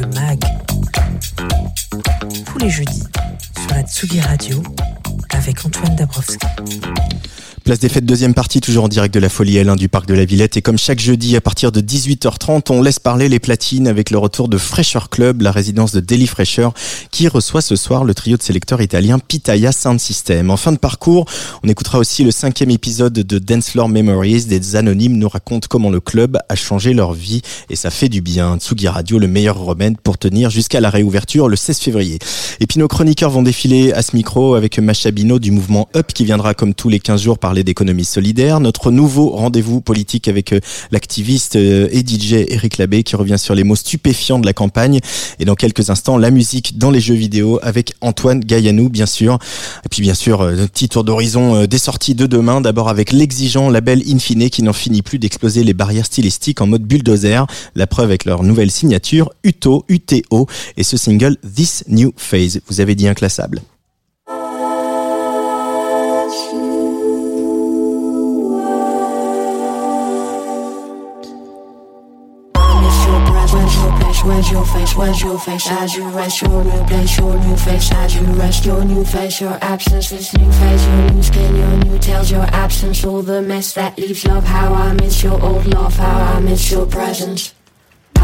Le MAG. Tous les jeudis sur la Tsugi Radio avec Antoine Dabrowski. Place des fêtes, deuxième partie, toujours en direct de la Folie L1 du Parc de la Villette. Et comme chaque jeudi, à partir de 18h30, on laisse parler les platines avec le retour de Fresher Club, la résidence de Daily Fresher, qui reçoit ce soir le trio de sélecteurs italiens Pitaya Sound System. En fin de parcours, on écoutera aussi le cinquième épisode de Dance Floor Memories. Des anonymes nous racontent comment le club a changé leur vie et ça fait du bien. Tsugi Radio, le meilleur remède pour tenir jusqu'à la réouverture le 16 février. Et puis nos chroniqueurs vont défiler à ce micro avec Macha Du mouvement Up qui viendra comme tous les 15 jours parler d'économie solidaire. Notre nouveau rendez-vous politique avec euh, l'activiste euh, et DJ Eric Labbé qui revient sur les mots stupéfiants de la campagne. Et dans quelques instants, la musique dans les jeux vidéo avec Antoine Gaillanou, bien sûr. Et puis bien sûr, euh, un petit tour d'horizon euh, des sorties de demain. D'abord avec l'exigeant label Infine qui n'en finit plus d'exploser les barrières stylistiques en mode bulldozer. La preuve avec leur nouvelle signature, UTO, UTO, et ce single This New Phase. Vous avez dit inclassable. Your face, where's your face? As you rest your new place, your new face. As you rest your new face, your absence This new face, your new skin, your new tails Your absence, all the mess that leaves love. How I miss your old love, how I miss your presence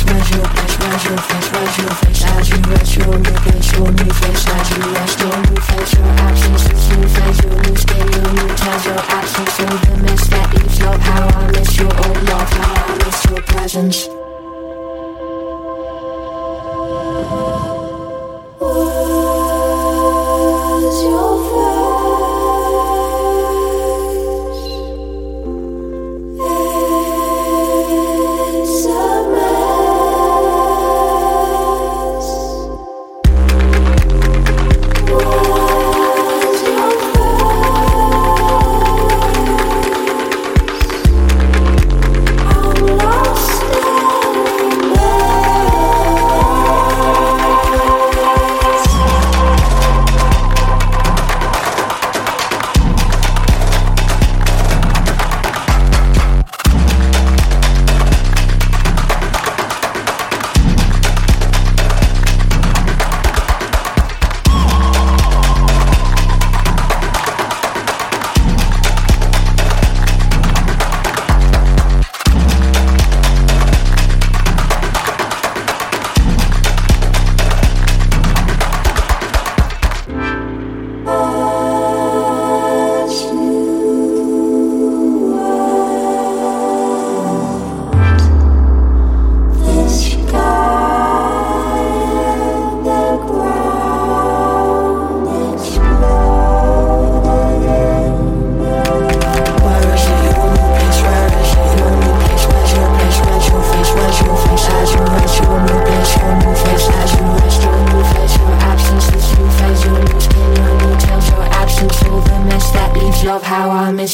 Smash your face, smash your face, smash your face As you your look at your new face As you rest your new face, your actions It's new phase, your new skin, your new Your absence, all the mess that leaves your power miss your old love, I miss your presence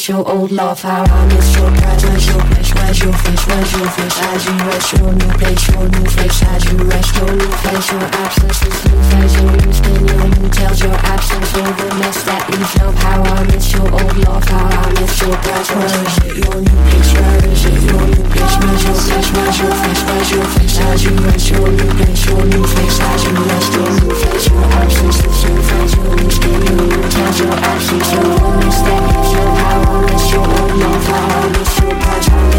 your old love. How I miss your presence. Your place? Where's your face? Where's your face? As you rest your new place, your new face. As you rest your new face, your absence. This new phase, your new skin, your new tails, your absence. All the mess that leaves. How I miss your old love. How I miss your presence. Where is it? Your new place. Where is it? Your new place. Where's your place? Where's your face? Where's your face? As you rest your new place, your new face. As you rest your new face, your absence. This new phase, your new skin, your new tails, your absence. All the mess that leaves. How I miss your old love. How I miss your presence.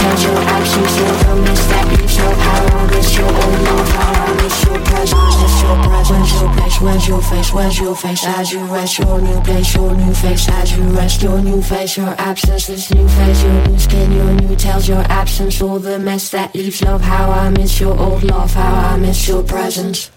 Tell your actions, you're the Where's your face? Where's your face? As you rest your new place, your new face. As you rest your new face, your absence. This new face, your new skin, your new tails, your absence, all the mess that leaves love. How I miss your old love, how I miss your presence.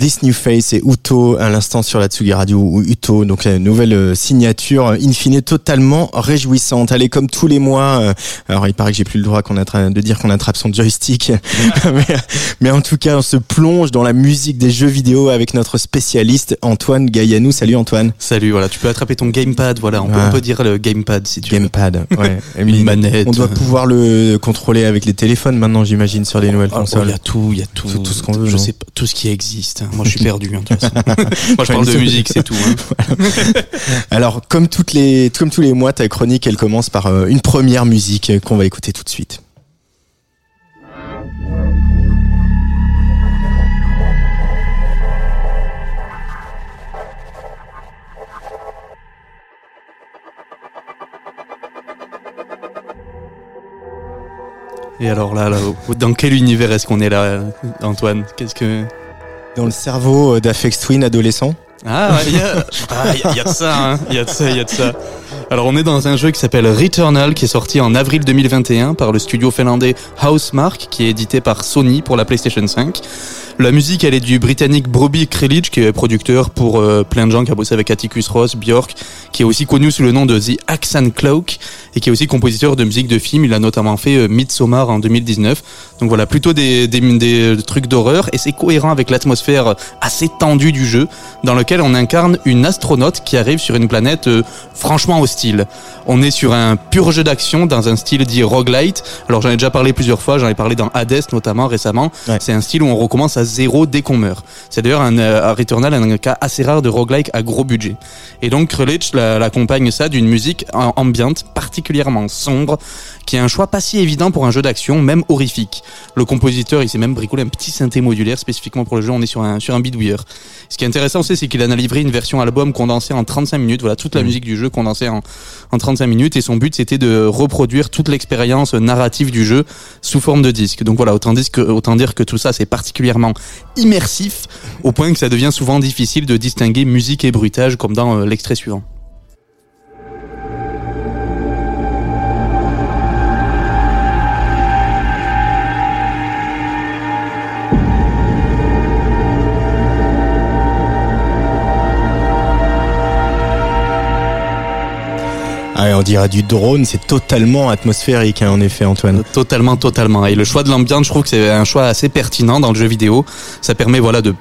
This New Face et Uto à l'instant sur la Tsugi Radio ou Uto, donc la nouvelle euh, signature in fine totalement réjouissante. Allez, comme tous les mois, euh, alors il paraît que j'ai plus le droit qu'on de dire qu'on attrape son joystick, mais, mais en tout cas on se plonge dans la musique des jeux vidéo avec notre spécialiste Antoine Gaillanou. Salut Antoine. Salut, voilà, tu peux attraper ton gamepad, voilà, on, peut, on peut dire le gamepad si tu veux. Gamepad, ouais. Une manette. On doit pouvoir le contrôler avec les téléphones maintenant, j'imagine, sur les nouvelles Ah, consoles. Il y a tout, il y a tout, Tout- tout ce qu'on veut, Je non sais pas, tout ce qui existe. Hein. Moi, je suis perdu. hein, de toute façon. Moi, je parle de musique, c'est tout. hein. Alors, comme toutes les, comme tous les mois, ta chronique, elle commence par euh, une première musique qu'on va écouter tout de suite. Et alors là, là, dans quel univers est-ce qu'on est là, Antoine? Qu'est-ce que Dans le cerveau euh, d'Afex Twin adolescent. Ah, il y a, ah, y a- y de ça, hein. Il y a de ça, il y a de ça. Alors, on est dans un jeu qui s'appelle Returnal, qui est sorti en avril 2021 par le studio finlandais Housemark, qui est édité par Sony pour la PlayStation 5. La musique, elle est du britannique Broby Krilic, qui est producteur pour euh, plein de gens, qui a bossé avec Atticus Ross, Björk, qui est aussi connu sous le nom de The Axan Cloak, et qui est aussi compositeur de musique de film. Il a notamment fait euh, Midsommar en 2019. Donc voilà, plutôt des, des, des trucs d'horreur, et c'est cohérent avec l'atmosphère assez tendue du jeu, dans lequel on incarne une astronaute qui arrive sur une planète euh, franchement hostile. On est sur un pur jeu d'action dans un style dit roguelite. Alors j'en ai déjà parlé plusieurs fois, j'en ai parlé dans Hades notamment récemment. Ouais. C'est un style où on recommence à zéro dès qu'on meurt. C'est d'ailleurs un, euh, Returnal un cas assez rare de roguelike à gros budget. Et donc Krullich la- l'accompagne ça d'une musique am- ambiante particulièrement sombre, qui est un choix pas si évident pour un jeu d'action, même horrifique. Le compositeur, il s'est même bricolé un petit synthé modulaire spécifiquement pour le jeu. On est sur un sur un bidouilleur. Ce qui est intéressant aussi, c'est qu'il en a livré une version album condensée en 35 minutes. Voilà, toute la musique du jeu condensée en, en 35 minutes. Et son but, c'était de reproduire toute l'expérience narrative du jeu sous forme de disque. Donc voilà, autant dire que, autant dire que tout ça, c'est particulièrement immersif, au point que ça devient souvent difficile de distinguer musique et bruitage, comme dans euh, l'extrait suivant. Ah, on dirait du drone, c'est totalement atmosphérique, hein, en effet, Antoine. Totalement, totalement. Et le choix de l'ambiance, je trouve que c'est un choix assez pertinent dans le jeu vidéo. Ça permet, voilà, de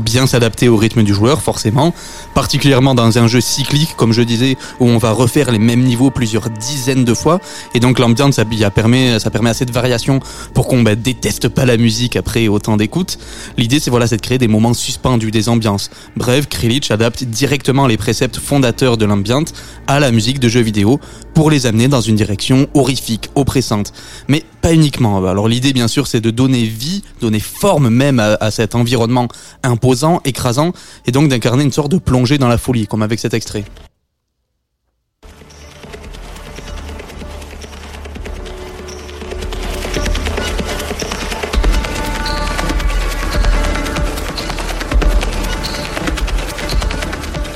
bien s'adapter au rythme du joueur, forcément. Particulièrement dans un jeu cyclique, comme je disais, où on va refaire les mêmes niveaux plusieurs dizaines de fois. Et donc l'ambiance, ça, permet, ça permet assez de variation pour qu'on bah, déteste pas la musique après autant d'écoute. L'idée, c'est voilà, c'est de créer des moments suspendus, des ambiances. Bref, Krilic adapte directement les préceptes fondateurs de l'ambiance à la musique de jeux vidéo pour les amener dans une direction horrifique, oppressante. Mais pas uniquement. Alors l'idée, bien sûr, c'est de donner vie, donner forme même à, à cet environnement imposant, écrasant, et donc d'incarner une sorte de plongée dans la folie, comme avec cet extrait.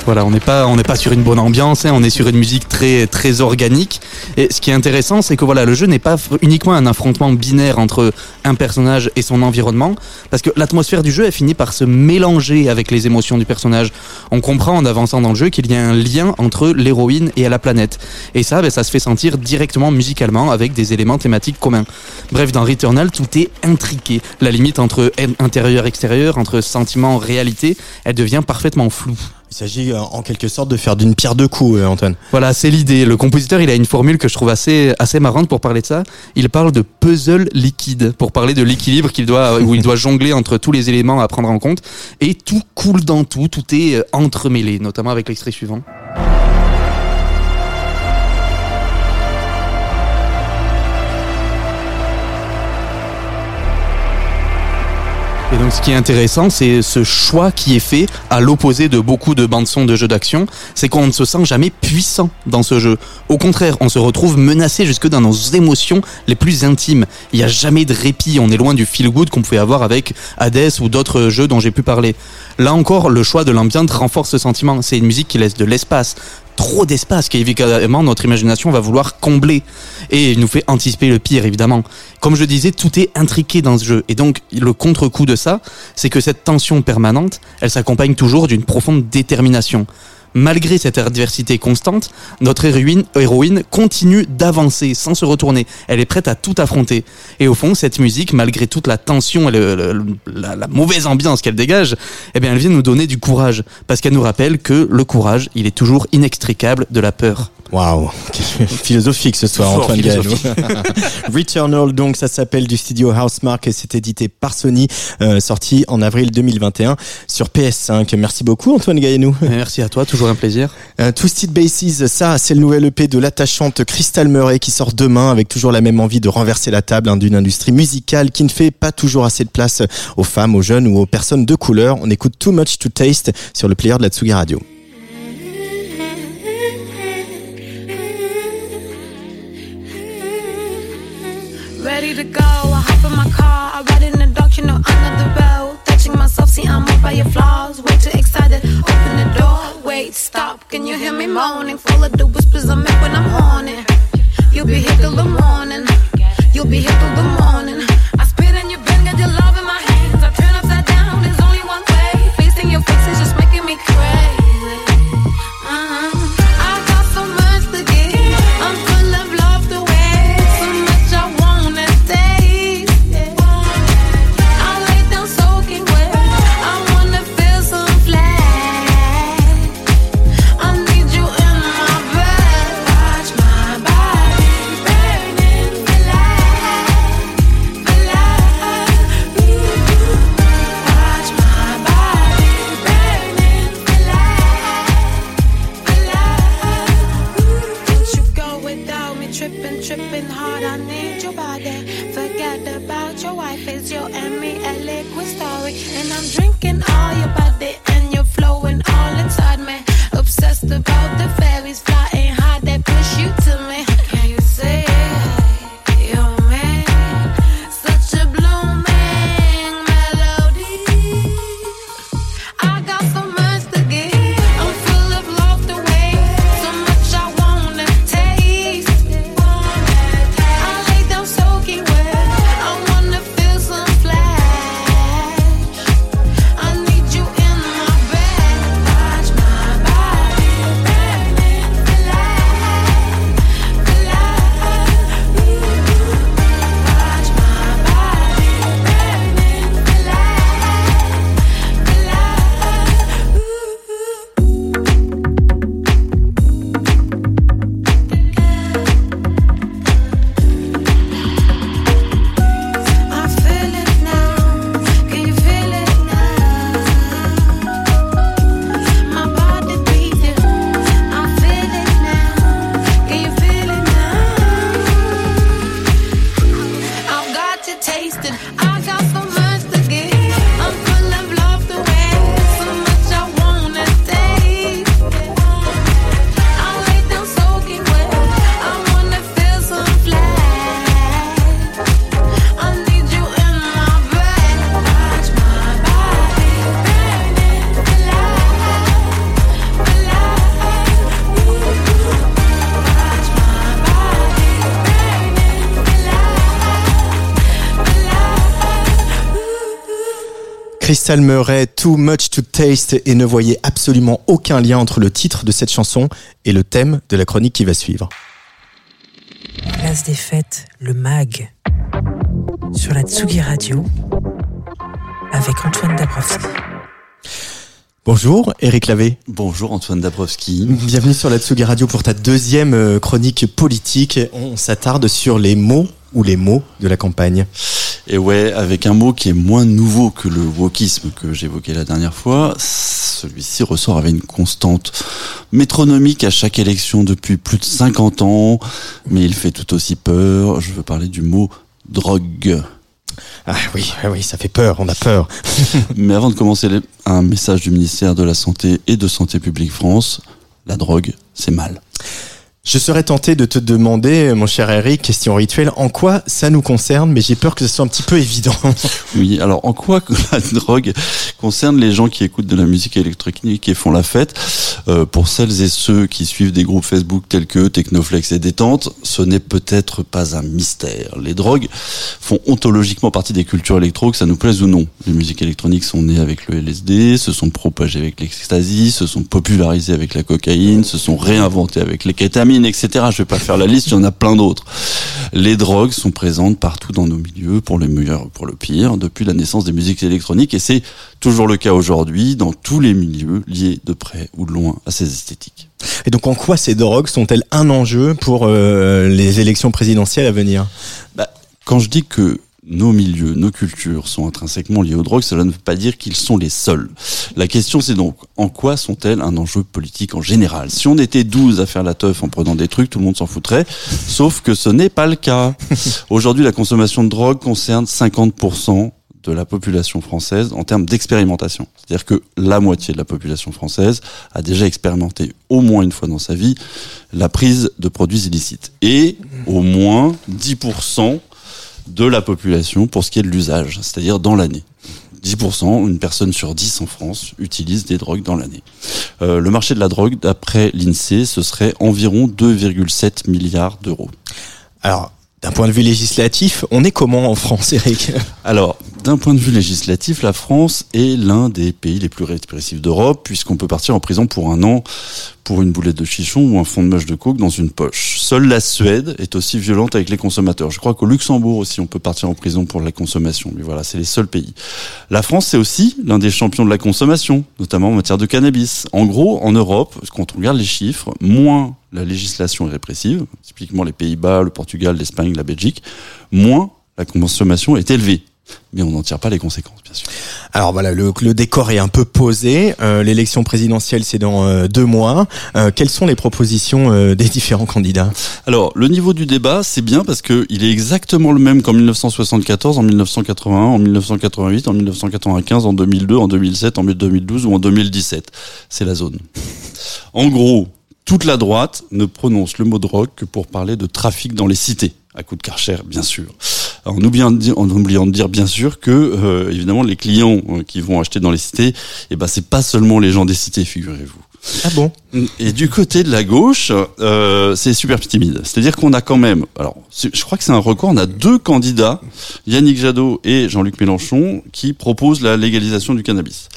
Voilà, on n'est pas on n'est pas sur une bonne ambiance, hein, on est sur une musique très très organique. Et ce qui est intéressant, c'est que voilà, le jeu n'est pas uniquement un affrontement binaire entre un personnage et son environnement, parce que l'atmosphère du jeu, elle finit par se mélanger avec les émotions du personnage. On comprend en avançant dans le jeu qu'il y a un lien entre l'héroïne et la planète. Et ça, ben, ça se fait sentir directement musicalement avec des éléments thématiques communs. Bref, dans Returnal, tout est intriqué. La limite entre intérieur-extérieur, entre sentiment-réalité, elle devient parfaitement floue. Il s'agit euh, en quelque sorte de faire d'une pierre deux coups, euh, Antoine. Voilà, c'est l'idée. Le compositeur, il a une formule que je trouve assez assez marrante pour parler de ça. Il parle de puzzle liquide pour parler de l'équilibre qu'il doit où il doit jongler entre tous les éléments à prendre en compte et tout coule dans tout, tout est euh, entremêlé, notamment avec l'extrait suivant. Et donc ce qui est intéressant, c'est ce choix qui est fait à l'opposé de beaucoup de bandes son de jeux d'action, c'est qu'on ne se sent jamais puissant dans ce jeu. Au contraire, on se retrouve menacé jusque dans nos émotions les plus intimes. Il n'y a jamais de répit, on est loin du feel good qu'on pouvait avoir avec Hades ou d'autres jeux dont j'ai pu parler. Là encore, le choix de l'ambiance renforce ce sentiment. C'est une musique qui laisse de l'espace, trop d'espace qu'évidemment notre imagination va vouloir combler et il nous fait anticiper le pire évidemment. Comme je disais, tout est intriqué dans ce jeu et donc le contre-coup de ça, c'est que cette tension permanente, elle s'accompagne toujours d'une profonde détermination. Malgré cette adversité constante, notre héroïne, héroïne continue d'avancer sans se retourner. Elle est prête à tout affronter. Et au fond, cette musique, malgré toute la tension et le- le- la, la mauvaise ambiance qu'elle dégage, eh bien, elle vient nous donner du courage. Parce qu'elle nous rappelle que le courage, il est toujours inextricable de la peur. Waouh, philosophique ce soir, Fort Antoine philosophique. Returnal, donc ça s'appelle du studio Housemark et c'est édité par Sony, euh, sorti en avril 2021 sur PS5. Merci beaucoup Antoine Gaënou. Merci à toi, toujours un plaisir. Euh, Twisted Bases, ça c'est le nouvel EP de l'attachante Crystal Murray qui sort demain avec toujours la même envie de renverser la table hein, d'une industrie musicale qui ne fait pas toujours assez de place aux femmes, aux jeunes ou aux personnes de couleur. On écoute Too Much to Taste sur le player de la Tsugi Radio. Ready to go, See I'm moved by your flaws. Way too excited, open the door. Wait, stop, can you hear me moaning? Full of the whispers I make when I'm horny. You'll be here till the morning. You'll be here till the morning. I spit in your bin, got your love in my hands. I turn upside down, there's only one way. Facing your face is just making me crazy. Crystal Murray, Too Much to Taste et ne voyez absolument aucun lien entre le titre de cette chanson et le thème de la chronique qui va suivre. Place des fêtes, le MAG. Sur la Tsugi Radio. Avec Antoine Dabrowski. Bonjour Eric Lavé. Bonjour Antoine Dabrowski. Bienvenue sur la Tsugi Radio pour ta deuxième euh, chronique politique. On s'attarde sur les mots ou les mots de la campagne. Et ouais, avec un mot qui est moins nouveau que le wokisme que j'évoquais la dernière fois, celui-ci ressort avec une constante métronomique à chaque élection depuis plus de 50 ans, mais il fait tout aussi peur. Je veux parler du mot drogue. Ah oui, ah oui, ça fait peur, on a peur. Mais avant de commencer, un message du ministère de la Santé et de Santé publique France. La drogue, c'est mal. Je serais tenté de te demander, mon cher Eric, question rituelle, en quoi ça nous concerne, mais j'ai peur que ce soit un petit peu évident. Oui, alors en quoi la drogue concerne les gens qui écoutent de la musique électronique et font la fête? Euh, Pour celles et ceux qui suivent des groupes Facebook tels que Technoflex et Détente, ce n'est peut-être pas un mystère. Les drogues font ontologiquement partie des cultures électro, que ça nous plaise ou non. Les musiques électroniques sont nées avec le LSD, se sont propagées avec l'ecstasy, se sont popularisées avec la cocaïne, se sont réinventées avec les kétamines, etc. Je vais pas faire la liste, il y en a plein d'autres. Les drogues sont présentes partout dans nos milieux, pour le meilleur, pour le pire, depuis la naissance des musiques électroniques, et c'est toujours le cas aujourd'hui dans tous les milieux liés de près ou de loin à ces esthétiques. Et donc en quoi ces drogues sont-elles un enjeu pour euh, les élections présidentielles à venir? Bah, quand je dis que nos milieux, nos cultures sont intrinsèquement liés aux drogues, cela ne veut pas dire qu'ils sont les seuls. La question c'est donc, en quoi sont-elles un enjeu politique en général? Si on était 12 à faire la teuf en prenant des trucs, tout le monde s'en foutrait, sauf que ce n'est pas le cas. Aujourd'hui, la consommation de drogue concerne 50% de la population française en termes d'expérimentation. C'est-à-dire que la moitié de la population française a déjà expérimenté au moins une fois dans sa vie la prise de produits illicites. Et au moins 10% de la population pour ce qui est de l'usage, c'est-à-dire dans l'année. 10%, une personne sur 10 en France utilise des drogues dans l'année. Euh, le marché de la drogue, d'après l'INSEE, ce serait environ 2,7 milliards d'euros. Alors, d'un point de vue législatif, on est comment en France, Eric Alors, d'un point de vue législatif, la France est l'un des pays les plus répressifs d'Europe, puisqu'on peut partir en prison pour un an pour une boulette de chichon ou un fond de mâche de coke dans une poche. Seule la Suède est aussi violente avec les consommateurs. Je crois qu'au Luxembourg aussi, on peut partir en prison pour la consommation. Mais voilà, c'est les seuls pays. La France, c'est aussi l'un des champions de la consommation, notamment en matière de cannabis. En gros, en Europe, quand on regarde les chiffres, moins la législation est répressive, typiquement les Pays-Bas, le Portugal, l'Espagne, la Belgique, moins la consommation est élevée. Mais on n'en tire pas les conséquences, bien sûr. Alors voilà, le, le décor est un peu posé. Euh, L'élection présidentielle, c'est dans euh, deux mois. Euh, quelles sont les propositions euh, des différents candidats? Alors, le niveau du débat, c'est bien parce que il est exactement le même qu'en 1974, en 1981, en 1988, en 1995, en 2002, en 2007, en 2012 ou en 2017. C'est la zone. En gros, toute la droite ne prononce le mot drogue que pour parler de trafic dans les cités, à coup de karcher, bien sûr. En oubliant de dire, bien sûr que euh, évidemment les clients euh, qui vont acheter dans les cités, eh ben c'est pas seulement les gens des cités, figurez-vous. Ah bon Et du côté de la gauche, euh, c'est super timide. C'est-à-dire qu'on a quand même, alors je crois que c'est un record, on a deux candidats, Yannick Jadot et Jean-Luc Mélenchon, qui proposent la légalisation du cannabis.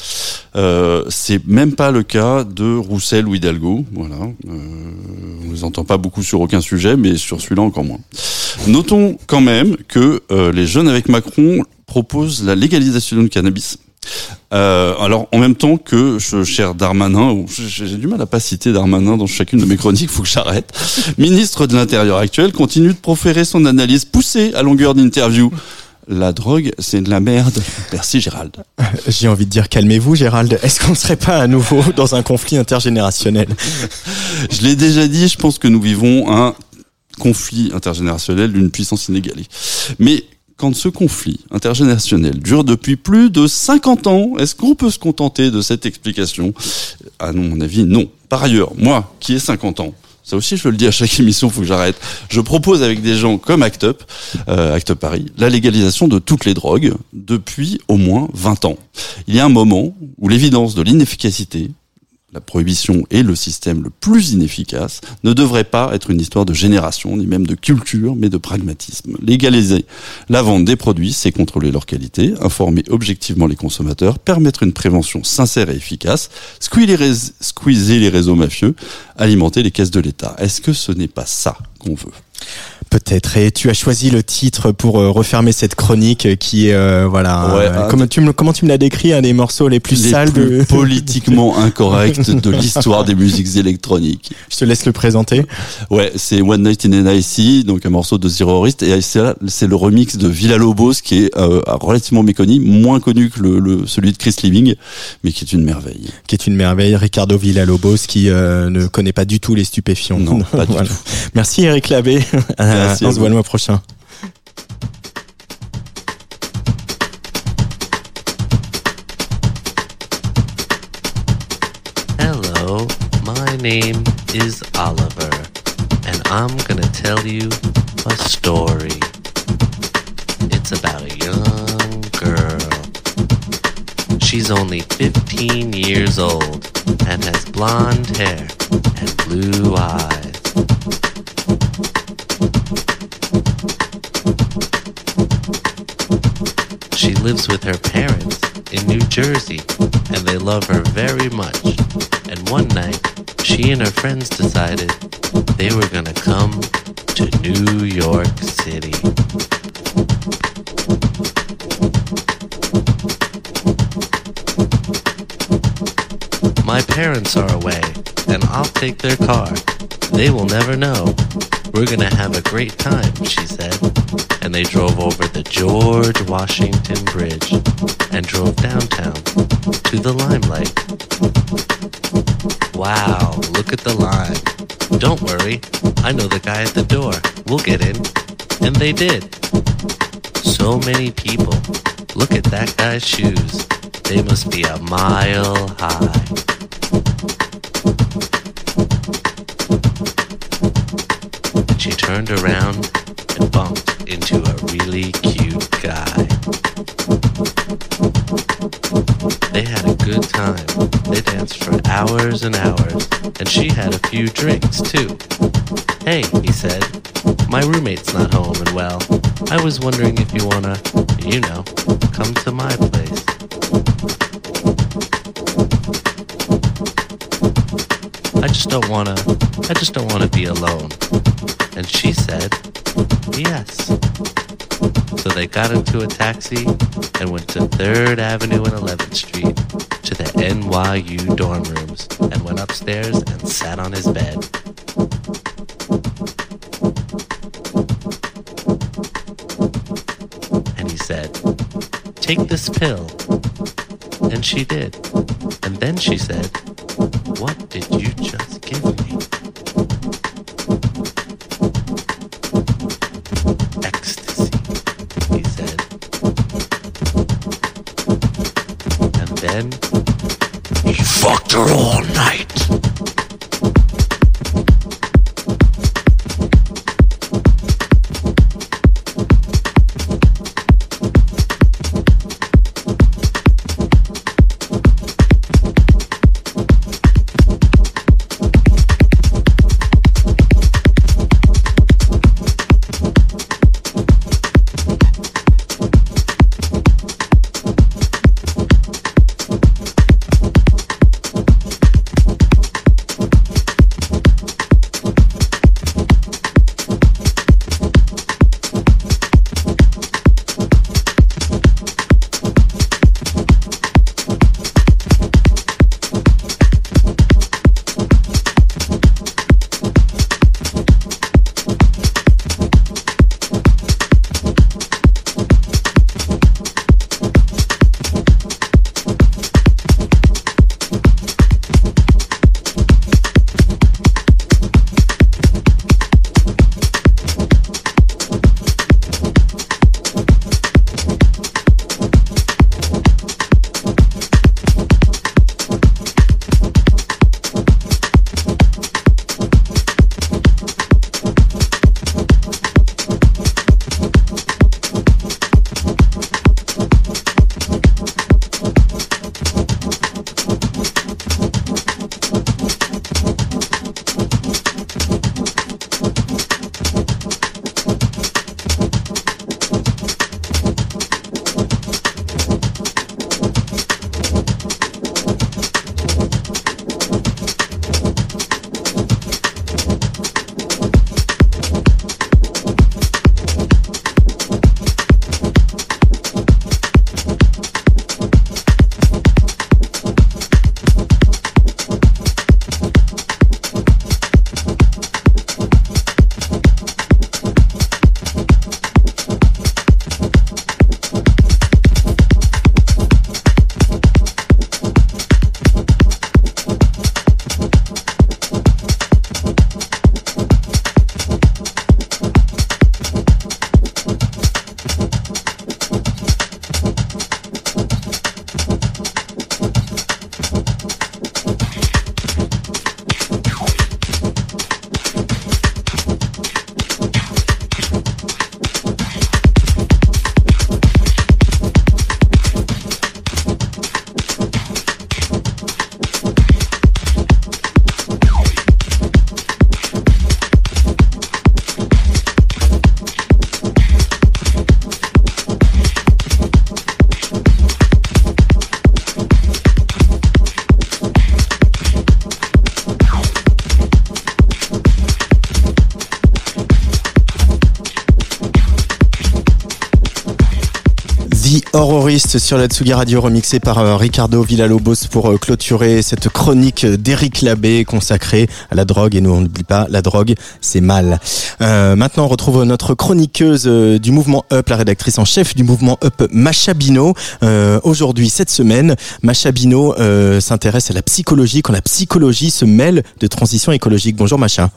Euh, c'est même pas le cas de Roussel ou Hidalgo. Voilà, euh, on les entend pas beaucoup sur aucun sujet, mais sur celui-là encore moins. Notons quand même que euh, les jeunes avec Macron proposent la légalisation du cannabis. Euh, alors, en même temps que ce cher Darmanin, ou j'ai du mal à pas citer Darmanin dans chacune de mes chroniques, faut que j'arrête. Ministre de l'Intérieur actuel continue de proférer son analyse poussée à longueur d'interview. La drogue, c'est de la merde. Merci Gérald. J'ai envie de dire calmez-vous, Gérald. Est-ce qu'on ne serait pas à nouveau dans un conflit intergénérationnel? Je l'ai déjà dit, je pense que nous vivons un conflit intergénérationnel d'une puissance inégalée. Mais quand ce conflit intergénérationnel dure depuis plus de 50 ans, est-ce qu'on peut se contenter de cette explication? À mon avis, non. Par ailleurs, moi, qui ai 50 ans, ça aussi je le dis à chaque émission, faut que j'arrête. Je propose avec des gens comme Act Up, euh, Act Up Paris, la légalisation de toutes les drogues depuis au moins 20 ans. Il y a un moment où l'évidence de l'inefficacité la prohibition est le système le plus inefficace, ne devrait pas être une histoire de génération, ni même de culture, mais de pragmatisme. Légaliser la vente des produits, c'est contrôler leur qualité, informer objectivement les consommateurs, permettre une prévention sincère et efficace, squeezer les, réseaux mafieux, alimenter les caisses de l'État. Est-ce que ce n'est pas ça qu'on veut? Peut-être. Et tu as choisi le titre pour euh, refermer cette chronique qui est euh, voilà. Ouais, euh, comment tu me comment tu me l'as décrit un des morceaux les plus les sales plus de. politiquement incorrects de l'histoire des musiques électroniques. Je te laisse le présenter. Ouais, c'est One Night in NIC, donc un morceau de Zero Horist, et c'est le remix de Villa Lobos qui est euh, relativement méconnu, moins connu que le, le- celui de Chris Living, mais qui est une merveille. qui est une merveille, Ricardo Villalobos, qui euh, ne connaît pas du tout les stupéfiants. Non, pas du tout. Merci Eric Labbé. Merci on se voit le mois prochain. Hello, my name is Oliver, and I'm gonna tell you a story. It's about a young girl. She's only 15 years old and has blonde hair and blue eyes. Lives with her parents in New Jersey, and they love her very much. And one night, she and her friends decided they were gonna come to New York City. My parents are away, and I'll take their car. They will never know. We're gonna have a great time, she said. And they drove over the George Washington Bridge and drove downtown to the limelight. Wow, look at the line. Don't worry, I know the guy at the door. We'll get in. And they did. So many people. Look at that guy's shoes. They must be a mile high. She turned around into a really cute guy. They had a good time. They danced for hours and hours, and she had a few drinks too. Hey, he said, my roommate's not home and well. I was wondering if you wanna, you know, come to my place. I just don't wanna, I just don't wanna be alone. And she said, yes. So they got into a taxi and went to 3rd Avenue and 11th Street to the NYU dorm rooms and went upstairs and sat on his bed. And he said, Take this pill. And she did. And then she said, What did you just give me? He fucked her all night. Sur la Tsugi Radio remixé par euh, Ricardo Villalobos pour euh, clôturer cette chronique d'Éric Labbé consacrée à la drogue et nous on n'oublie pas la drogue c'est mal. Euh, maintenant on retrouve notre chroniqueuse du mouvement Up, la rédactrice en chef du mouvement Up Macha Bino. Aujourd'hui cette semaine Macha Bino s'intéresse à la psychologie quand la psychologie se mêle de transition écologique. Bonjour Macha.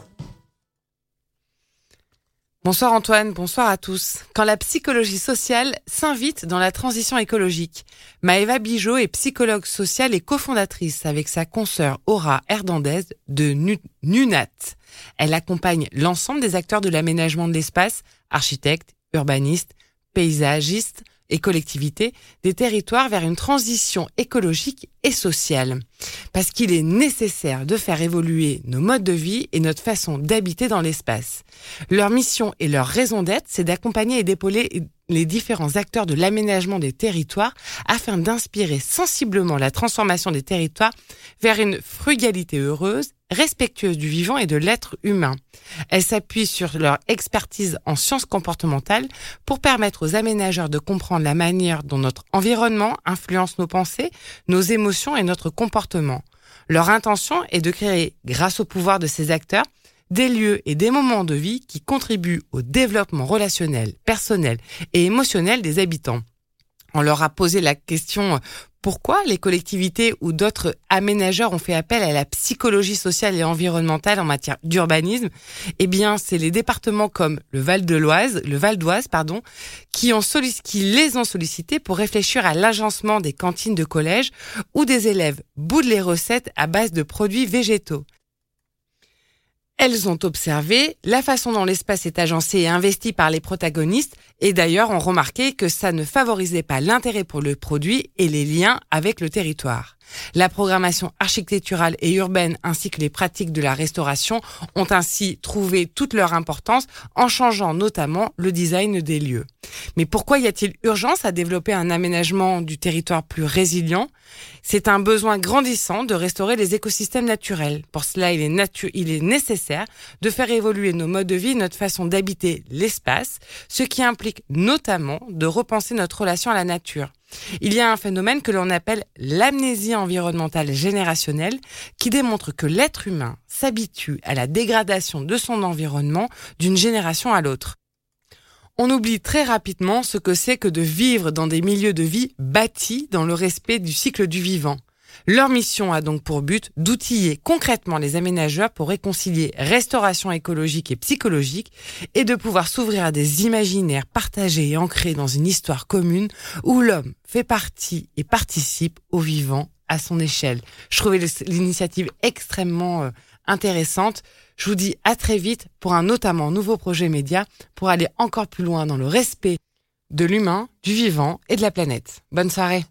Bonsoir Antoine, bonsoir à tous. Quand la psychologie sociale s'invite dans la transition écologique, Maëva Bijot est psychologue sociale et cofondatrice avec sa consoeur Aura Hernandez de Nu- NUNAT. Elle accompagne l'ensemble des acteurs de l'aménagement de l'espace, architectes, urbanistes, paysagistes et collectivités, des territoires vers une transition écologique et sociale. Parce qu'il est nécessaire de faire évoluer nos modes de vie et notre façon d'habiter dans l'espace. Leur mission et leur raison d'être, c'est d'accompagner et d'épauler les différents acteurs de l'aménagement des territoires afin d'inspirer sensiblement la transformation des territoires vers une frugalité heureuse, respectueuse du vivant et de l'être humain. Elles s'appuient sur leur expertise en sciences comportementales pour permettre aux aménageurs de comprendre la manière dont notre environnement influence nos pensées, nos émotions et notre comportement. Leur intention est de créer, grâce au pouvoir de ces acteurs, des lieux et des moments de vie qui contribuent au développement relationnel, personnel et émotionnel des habitants. On leur a posé la question pourquoi les collectivités ou d'autres aménageurs ont fait appel à la psychologie sociale et environnementale en matière d'urbanisme? Eh bien, c'est les départements comme le Val de l'Oise, le Val d'Oise, pardon, qui ont qui les ont sollicités pour réfléchir à l'agencement des cantines de collège où des élèves boudent les recettes à base de produits végétaux. Elles ont observé la façon dont l'espace est agencé et investi par les protagonistes et d'ailleurs ont remarqué que ça ne favorisait pas l'intérêt pour le produit et les liens avec le territoire. La programmation architecturale et urbaine ainsi que les pratiques de la restauration ont ainsi trouvé toute leur importance en changeant notamment le design des lieux. Mais pourquoi y a-t-il urgence à développer un aménagement du territoire plus résilient? C'est un besoin grandissant de restaurer les écosystèmes naturels. Pour cela, il est, il est nécessaire de faire évoluer nos modes de vie, notre façon d'habiter l'espace, ce qui implique notamment de repenser notre relation à la nature. Il y a un phénomène que l'on appelle l'amnésie environnementale générationnelle qui démontre que l'être humain s'habitue à la dégradation de son environnement d'une génération à l'autre. On oublie très rapidement ce que c'est que de vivre dans des milieux de vie bâtis dans le respect du cycle du vivant. Leur mission a donc pour but d'outiller concrètement les aménageurs pour réconcilier restauration écologique et psychologique et de pouvoir s'ouvrir à des imaginaires partagés et ancrés dans une histoire commune où l'homme fait partie et participe au vivant à son échelle. Je trouvais l'initiative extrêmement euh, intéressante. Je vous dis à très vite pour un notamment nouveau projet média pour aller encore plus loin dans le respect de l'humain, du vivant et de la planète. Bonne soirée.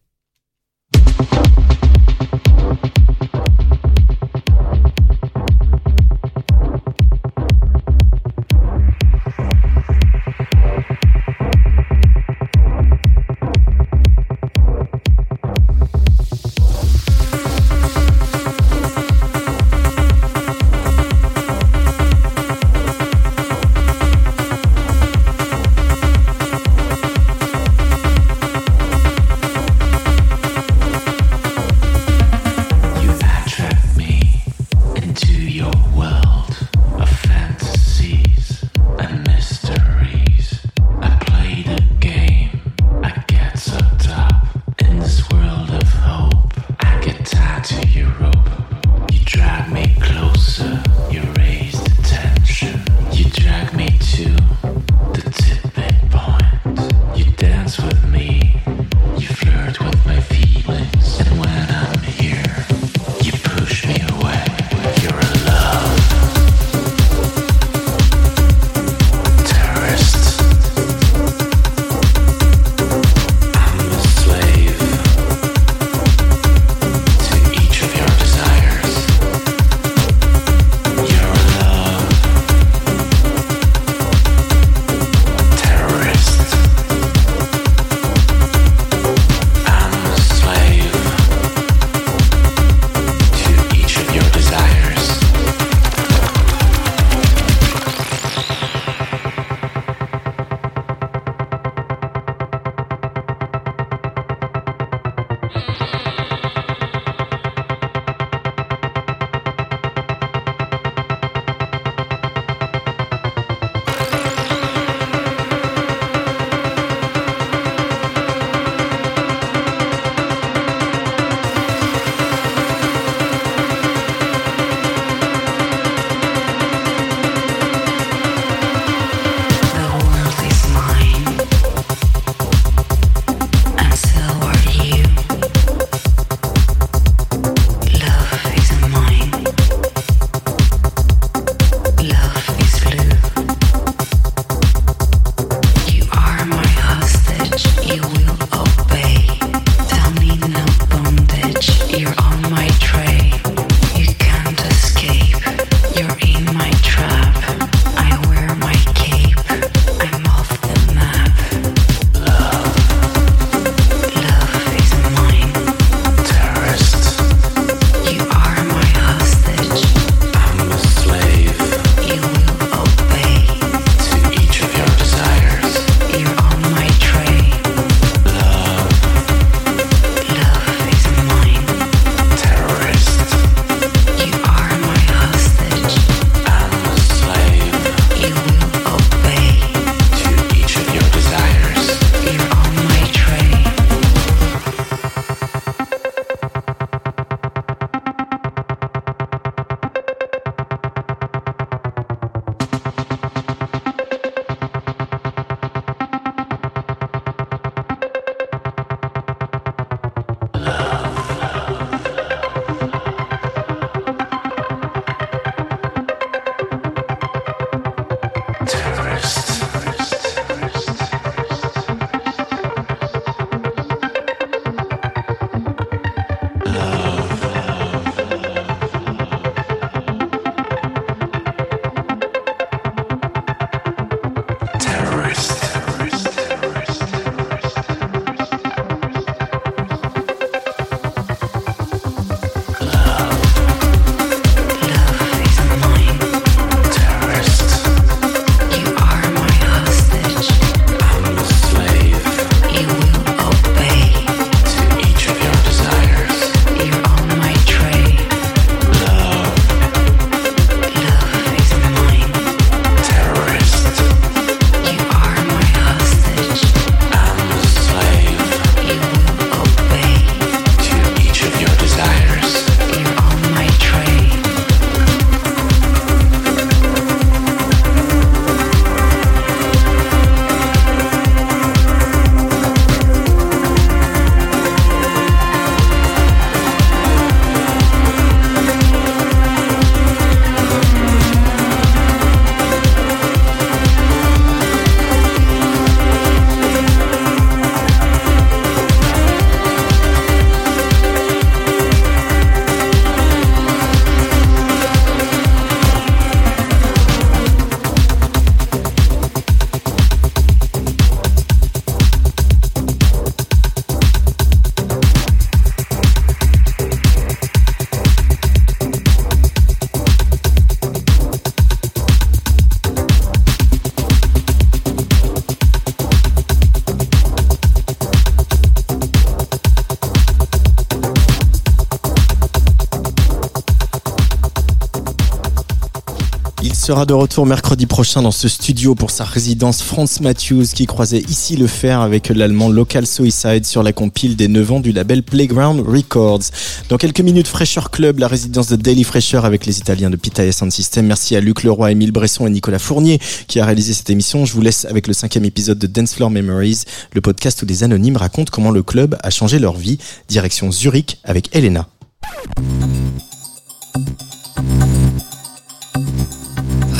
Sera de retour mercredi prochain dans ce studio pour sa résidence Franz Matthews qui croisait ici le fer avec l'allemand Local Suicide sur la compile des 9 ans du label Playground Records. Dans quelques minutes, Fresher Club, la résidence de Daily Fresher avec les Italiens de Pita Sound System. Merci à Luc Leroy, Émile Bresson et Nicolas Fournier qui a réalisé cette émission. Je vous laisse avec le cinquième épisode de Dance Floor Memories, le podcast où des anonymes racontent comment le club a changé leur vie. Direction Zurich avec Elena.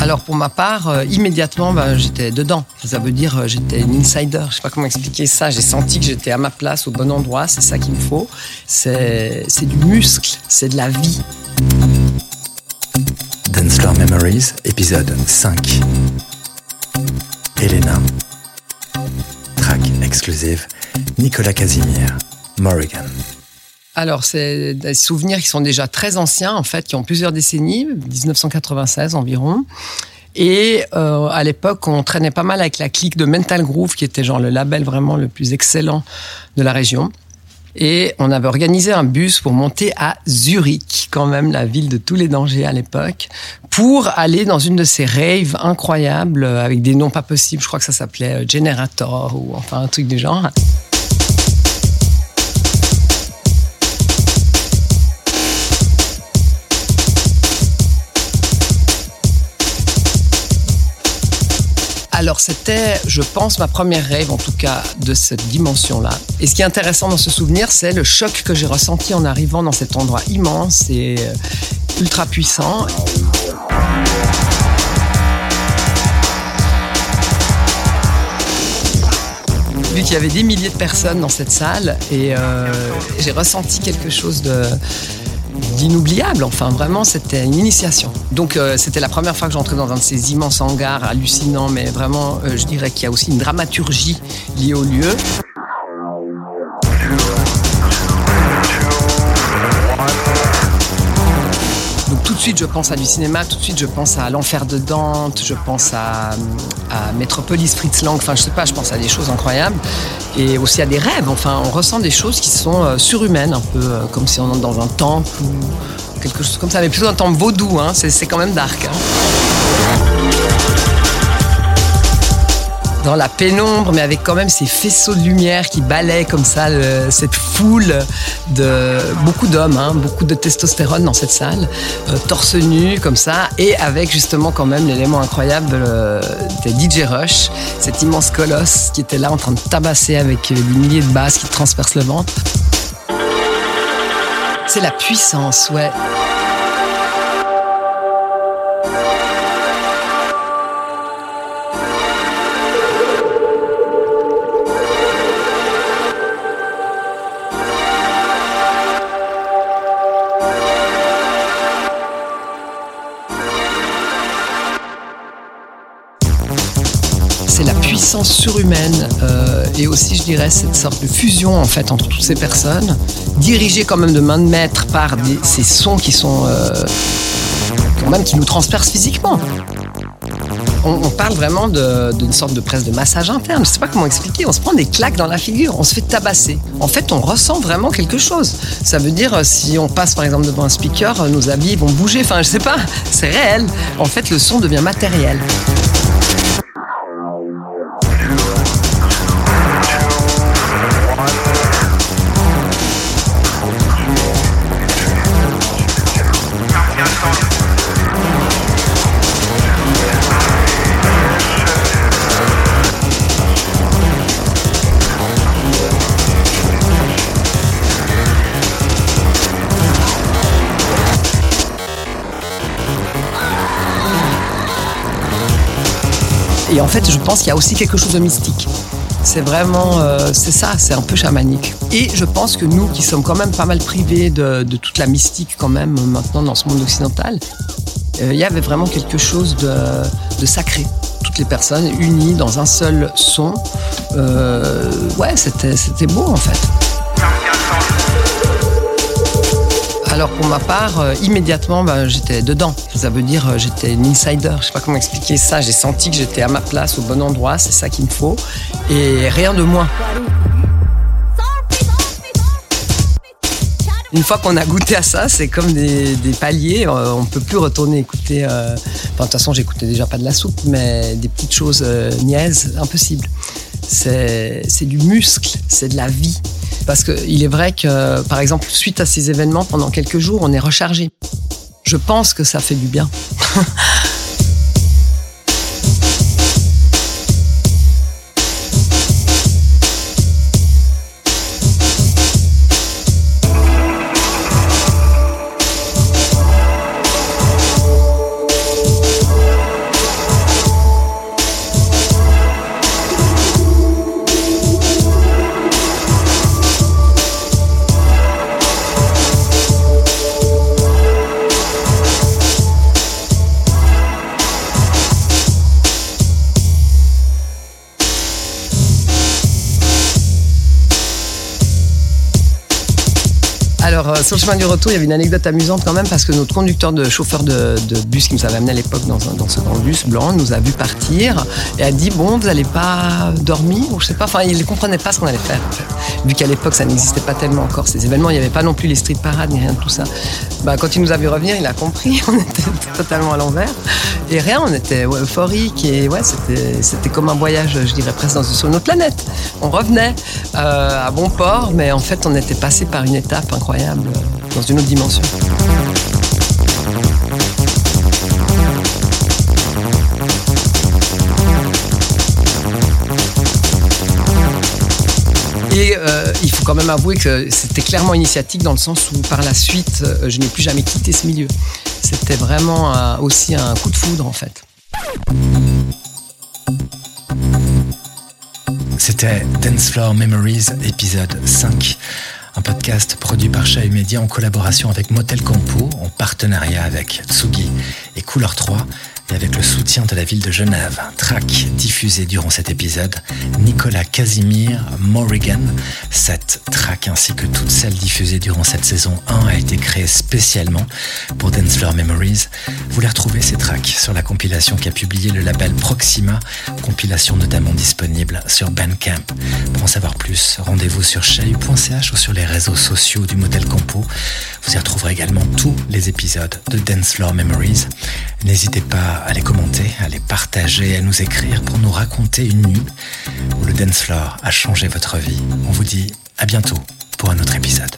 Alors pour ma part, euh, immédiatement, ben, j'étais dedans. Ça veut dire euh, j'étais une insider. Je sais pas comment expliquer ça. J'ai senti que j'étais à ma place, au bon endroit. C'est ça qu'il me faut. C'est du muscle, c'est de la vie. Memories, épisode 5. Elena. Track exclusive. Nicolas Casimir. Morrigan. Alors c'est des souvenirs qui sont déjà très anciens, en fait, qui ont plusieurs décennies, 1996 environ. Et euh, à l'époque, on traînait pas mal avec la clique de Mental Groove, qui était genre le label vraiment le plus excellent de la région. Et on avait organisé un bus pour monter à Zurich, quand même la ville de tous les dangers à l'époque, pour aller dans une de ces raves incroyables euh, avec des noms pas possibles. Je crois que ça s'appelait euh, Generator ou enfin un truc du genre. Alors c'était, je pense, ma première rêve, en tout cas, de cette dimension-là. Et ce qui est intéressant dans ce souvenir, c'est le choc que j'ai ressenti en arrivant dans cet endroit immense et euh, ultra puissant. Vu qu'il y avait des milliers de personnes dans cette salle et euh, j'ai ressenti quelque chose de d'inoubliable. Enfin, vraiment, c'était une initiation. Donc, euh, c'était la première fois que j'entrais dans un de ces immenses hangars hallucinants, mais vraiment, euh, je dirais qu'il y a aussi une dramaturgie liée au lieu. Suite je pense à du cinéma, tout de suite je pense à l'enfer de Dante, je pense à, à Metropolis, Fritz Lang, enfin je sais pas, je pense à des choses incroyables et aussi à des rêves. Enfin on ressent des choses qui sont euh, surhumaines, un peu euh, comme si on entre dans un temple ou quelque chose comme ça, mais plutôt un temple vaudou, hein, c'est quand même dark. hein. Dans la pénombre, mais avec quand même ces faisceaux de lumière qui balaient comme ça cette foule de beaucoup d'hommes, hein, beaucoup de testostérone dans cette salle, euh, torse nu comme ça, et avec justement quand même l'élément incroyable euh, des DJ Rush, cet immense colosse qui était là en train de tabasser avec des milliers de basses qui transpercent le ventre. C'est la puissance, ouais. Surhumaine euh, et aussi, je dirais, cette sorte de fusion en fait entre toutes ces personnes, dirigées quand même de main de maître par ces sons qui sont euh, quand même qui nous transpercent physiquement. On, on parle vraiment d'une sorte de presse de massage interne. Je sais pas comment expliquer. On se prend des claques dans la figure, on se fait tabasser. En fait, on ressent vraiment quelque chose. Ça veut dire, euh, si on passe par exemple devant un speaker, nos habits vont bouger. Enfin, je sais pas, c'est réel. En fait, le son devient matériel. Et en fait, je pense qu'il y a aussi quelque chose de mystique. C'est vraiment, euh, c'est ça, c'est un peu chamanique. Et je pense que nous, qui sommes quand même pas mal privés de, toute la mystique quand même maintenant dans ce monde occidental, euh, il y avait vraiment quelque chose de, sacré. Toutes les personnes unies dans un seul son. Euh, ouais, c'était beau en fait. Alors pour ma part, euh, immédiatement, ben, j'étais dedans. Ça veut dire euh, j'étais une insider. Je sais pas comment expliquer ça. J'ai senti que j'étais à ma place, au bon endroit. C'est ça qu'il me faut. Et rien de moins. Une fois qu'on a goûté à ça, c'est comme des, paliers. euh, on peut plus retourner écouter. euh, enfin, de toute façon, j'écoutais déjà pas de la soupe, mais des petites choses niaises, impossible. C'est du muscle, c'est de la vie. Parce qu'il est vrai que, par exemple, suite à ces événements, pendant quelques jours, on est rechargé. Je pense que ça fait du bien. sur le chemin du retour, il y avait une anecdote amusante quand même parce que notre conducteur de chauffeur de, bus qui nous avait amené à l'époque dans, ce grand bus blanc nous a vu partir et a dit Bon, vous n'allez pas dormir ou je sais pas. Enfin, il ne comprenait pas ce qu'on allait faire. Vu qu'à l'époque, ça n'existait pas tellement encore ces événements, il n'y avait pas non plus les street parades ni rien de tout ça. Bah, quand il nous a vu revenir, il a compris. On était totalement à l'envers et rien. On était ouais, euphorique et ouais, c'était comme un voyage, je dirais presque sur une autre planète. On revenait euh, à bon port, mais en fait, on était passé par une étape incroyable dans une autre dimension. Et euh, il faut quand même avouer que c'était clairement initiatique dans le sens où par la suite, euh, je n'ai plus jamais quitté ce milieu. C'était vraiment aussi un coup de foudre en fait. C'était Dance Floor Memories, épisode 5. Podcast produit par Chahut Media en collaboration avec Motel Campo, en partenariat avec Tsugi et Couleur 3 et avec le soutien de la ville de Genève. Track diffusé durant cet épisode, Nicolas Casimir Morrigan. Cette track ainsi que toutes celles diffusées durant cette saison 1 a été créée spécialement pour Dance Floor Memories. Vous les retrouvez ces tracks sur la compilation qu'a publié le label Proxima, compilation notamment disponible sur Bandcamp. Pour en savoir plus, rendez-vous sur chahut.ch ou sur les réseaux sociaux du modèle Compo. Vous y retrouverez également tous les épisodes de Dance Floor Memories. N'hésitez pas à les commenter, à les partager, à nous écrire pour nous raconter une nuit où le dance floor a changé votre vie. On vous dit à bientôt pour un autre épisode.